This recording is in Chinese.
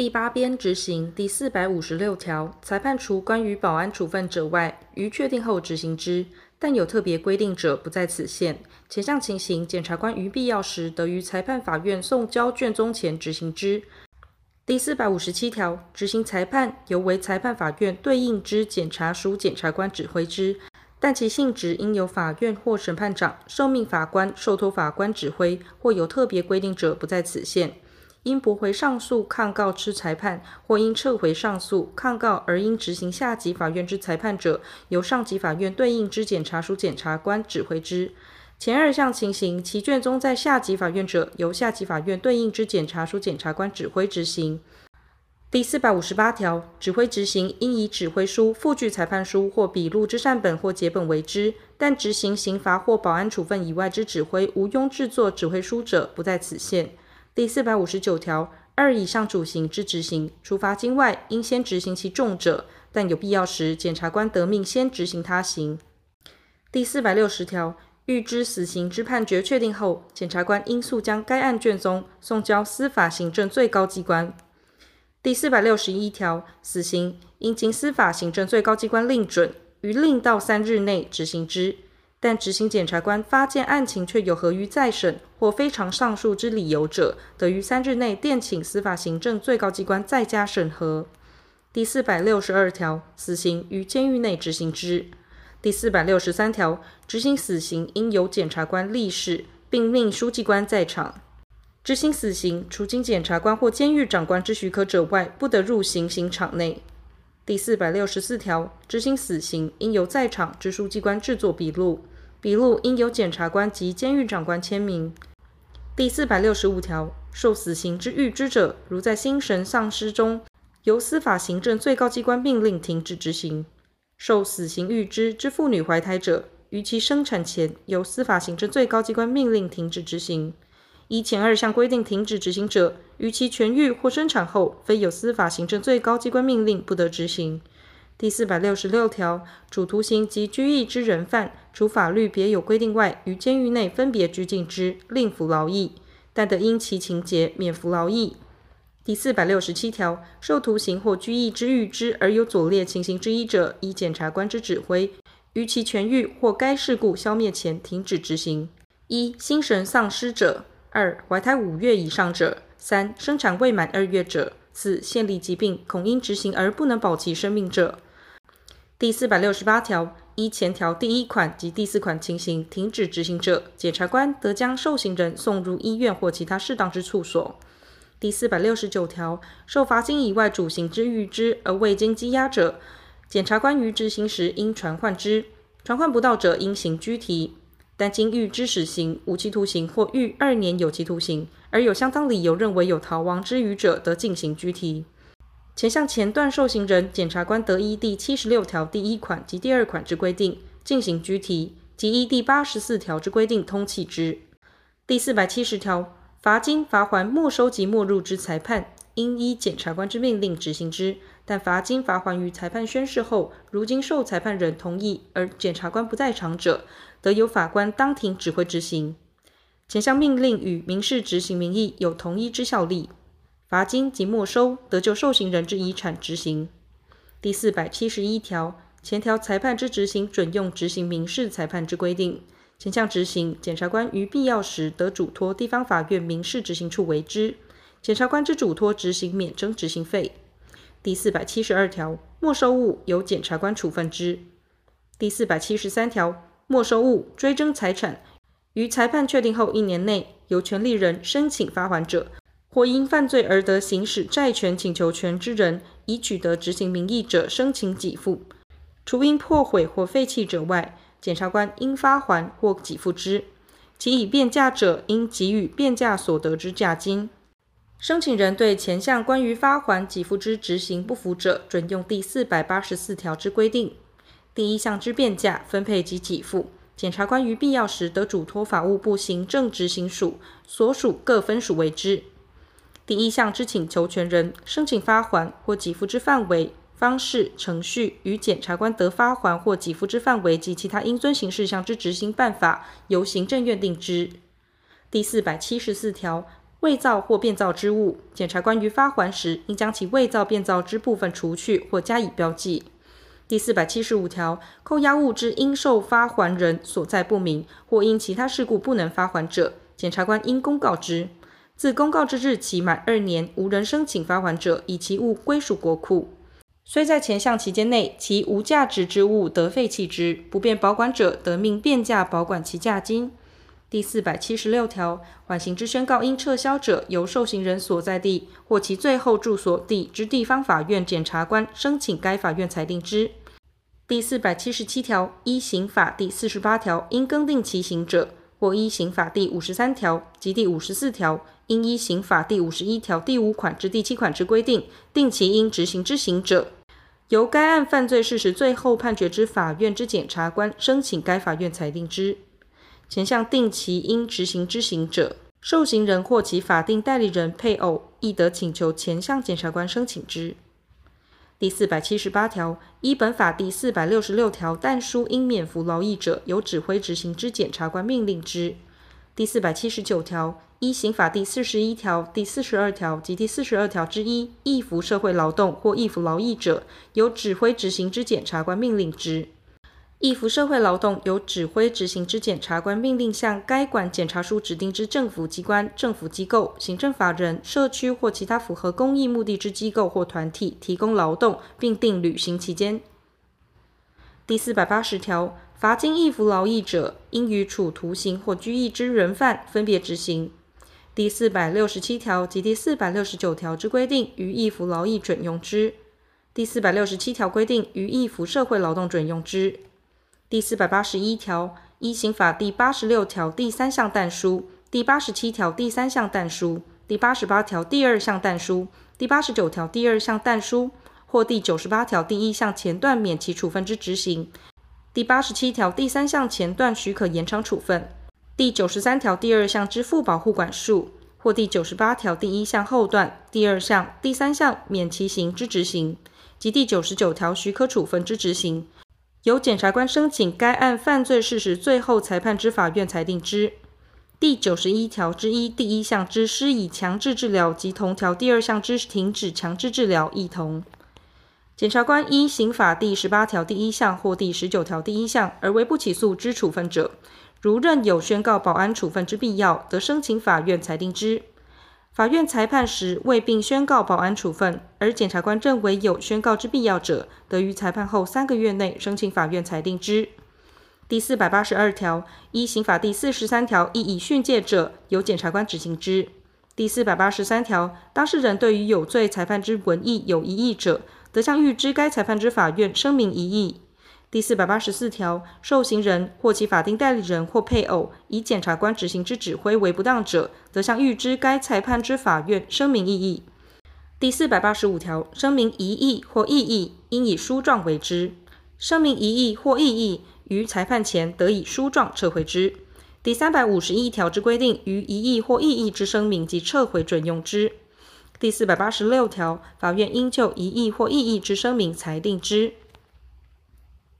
第八编执行第四百五十六条，裁判除关于保安处分者外，于确定后执行之，但有特别规定者，不在此限。前项情形，检察官于必要时，得于裁判法院送交卷宗前执行之。第四百五十七条，执行裁判由为裁判法院对应之检察署检察官指挥之，但其性质应由法院或审判长受命法官受托法官指挥，或有特别规定者，不在此限。因驳回上诉抗告之裁判，或因撤回上诉抗告而应执行下级法院之裁判者，由上级法院对应之检察署检察官指挥之。前二项情形，其卷宗在下级法院者，由下级法院对应之检察署检察官指挥执行。第四百五十八条，指挥执行应以指挥书附具裁判书或笔录之缮本或结本为之，但执行刑罚或保安处分以外之指挥，无庸制作指挥书者，不在此限。第四百五十九条，二以上主刑之执行，除罚金外，应先执行其重者，但有必要时，检察官得命先执行他刑。第四百六十条，预知死刑之判决确定后，检察官应速将该案卷宗送交司法行政最高机关。第四百六十一条，死刑应经司法行政最高机关令准，于令到三日内执行之。但执行检察官发现案情却有合于再审或非常上诉之理由者，得于三日内电请司法行政最高机关再加审核。第四百六十二条，死刑于监狱内执行之。第四百六十三条，执行死刑应由检察官立誓，并命书记官在场。执行死刑，除经检察官或监狱长官之许可者外，不得入行刑场内。第四百六十四条，执行死刑应由在场之书记官制作笔录。笔录应由检察官及监狱长官签名。第四百六十五条，受死刑之预知者，如在心神丧失中，由司法行政最高机关命令停止执行；受死刑预知之妇女怀胎者，于其生产前，由司法行政最高机关命令停止执行。依前二项规定停止执行者，于其痊愈或生产后，非有司法行政最高机关命令，不得执行。第四百六十六条，主徒刑及拘役之人犯，除法律别有规定外，于监狱内分别拘禁之，另服劳役，但得因其情节免服劳役。第四百六十七条，受徒刑或拘役之预知而有左列情形之一者，依检察官之指挥，于其痊愈或该事故消灭前停止执行：一、心神丧失者；二、怀胎五月以上者；三、生产未满二月者；四、现例疾病，恐因执行而不能保其生命者。第四百六十八条，依前条第一款及第四款情形停止执行者，检察官得将受刑人送入医院或其他适当之处所。第四百六十九条，受罚金以外主刑之预知而未经羁押者，检察官于执行时应传唤之，传唤不到者应行拘提。但经预知死刑、无期徒刑或逾二年有期徒刑，而有相当理由认为有逃亡之余者，得进行拘提。前项前段受刑人，检察官得依第七十六条第一款及第二款之规定进行拘提，及依第八十四条之规定通气之。第四百七十条，罚金、罚锾没收及没入之裁判，应依检察官之命令执行之。但罚金、罚锾于裁判宣誓后，如经受裁判人同意而检察官不在场者，得由法官当庭指挥执行。前项命令与民事执行名义有同一之效力。罚金及没收得就受刑人之遗产执行。第四百七十一条，前条裁判之执行准用执行民事裁判之规定。前项执行，检察官于必要时得嘱托地方法院民事执行处为之。检察官之嘱托执行免征执行费。第四百七十二条，没收物由检察官处分之。第四百七十三条，没收物追征财产，于裁判确定后一年内，由权利人申请发还者。或因犯罪而得行使债权请求权之人，以取得执行名义者，申请给付。除因破毁或废弃者外，检察官应发还或给付之。其已变价者，应给予变价所得之价金。申请人对前项关于发还给付之执行不服者，准用第四百八十四条之规定。第一项之变价分配及给付，检察官于必要时得嘱托法务部行政执行署所属各分署为之。第一项之请求权人申请发还或给付之范围、方式、程序，与检察官得发还或给付之范围及其他应遵行事项之执行办法，由行政院定之。第四百七十四条，伪造或变造之物，检察官于发还时，应将其伪造、变造之部分除去或加以标记。第四百七十五条，扣押物之应受发还人所在不明，或因其他事故不能发还者，检察官应公告之。自公告之日起满二年，无人申请发还者，以其物归属国库。虽在前项期间内，其无价值之物得废弃之，不便保管者，得命变价保管其价金。第四百七十六条，缓刑之宣告应撤销者，由受刑人所在地或其最后住所地之地方法院检察官申请该法院裁定之。第四百七十七条，依刑法第四十八条应更定其刑者，或依刑法第五十三条及第五十四条，应依刑法第五十一条第五款至第七款之规定，定其应执行之刑者，由该案犯罪事实最后判决之法院之检察官申请该法院裁定之。前项定其应执行之刑者，受刑人或其法定代理人、配偶，亦得请求前项检察官申请之。第四百七十八条，依本法第四百六十六条，但书应免服劳役者，由指挥执行之检察官命令之。第四百七十九条，依刑法第四十一条、第四十二条及第四十二条之一，易服社会劳动或易服劳役者，由指挥执行之检察官命令之。易服社会劳动由指挥执行之检察官命令向该管检察署指定之政府机关、政府机构、行政法人、社区或其他符合公益目的之机构或团体提供劳动，并定履行期间。第四百八十条，罚金易服劳役者，应予处徒刑或拘役之人犯分别执行。第四百六十七条及第四百六十九条之规定，于役服劳役准用之。第四百六十七条规定，于役服社会劳动准用之。第四百八十一条，依刑法第八十六条第三项但书、第八十七条第三项但书、第八十八条第二项但书、第八十九条第二项但书或第九十八条第一项前段免其处分之执行，第八十七条第三项前段许可延长处分，第九十三条第二项之付保护管束，或第九十八条第一项后段第二项、第三项免其刑之执行，及第九十九条许可处分之执行。由检察官申请该案犯罪事实最后裁判之法院裁定之。第九十一条之一第一项之施以强制治疗及同条第二项之停止强制治疗一同。检察官依刑法第十八条第一项或第十九条第一项而为不起诉之处分者，如认有宣告保安处分之必要，得申请法院裁定之。法院裁判时未并宣告保安处分，而检察官认为有宣告之必要者，得于裁判后三个月内申请法院裁定之。第四百八十二条，依刑法第四十三条，亦以训诫者，由检察官执行之。第四百八十三条，当事人对于有罪裁判之文义有异议者，得向预知该裁判之法院声明异议。第四百八十四条，受刑人或其法定代理人或配偶，以检察官执行之指挥为不当者，则向预知该裁判之法院声明异议。第四百八十五条，声明疑义或异议，应以书状为之。声明疑义或异议，于裁判前得以书状撤回之。第三百五十一条之规定，于疑义或异议之声明及撤回准用之。第四百八十六条，法院应就疑义或异议之声明裁定之。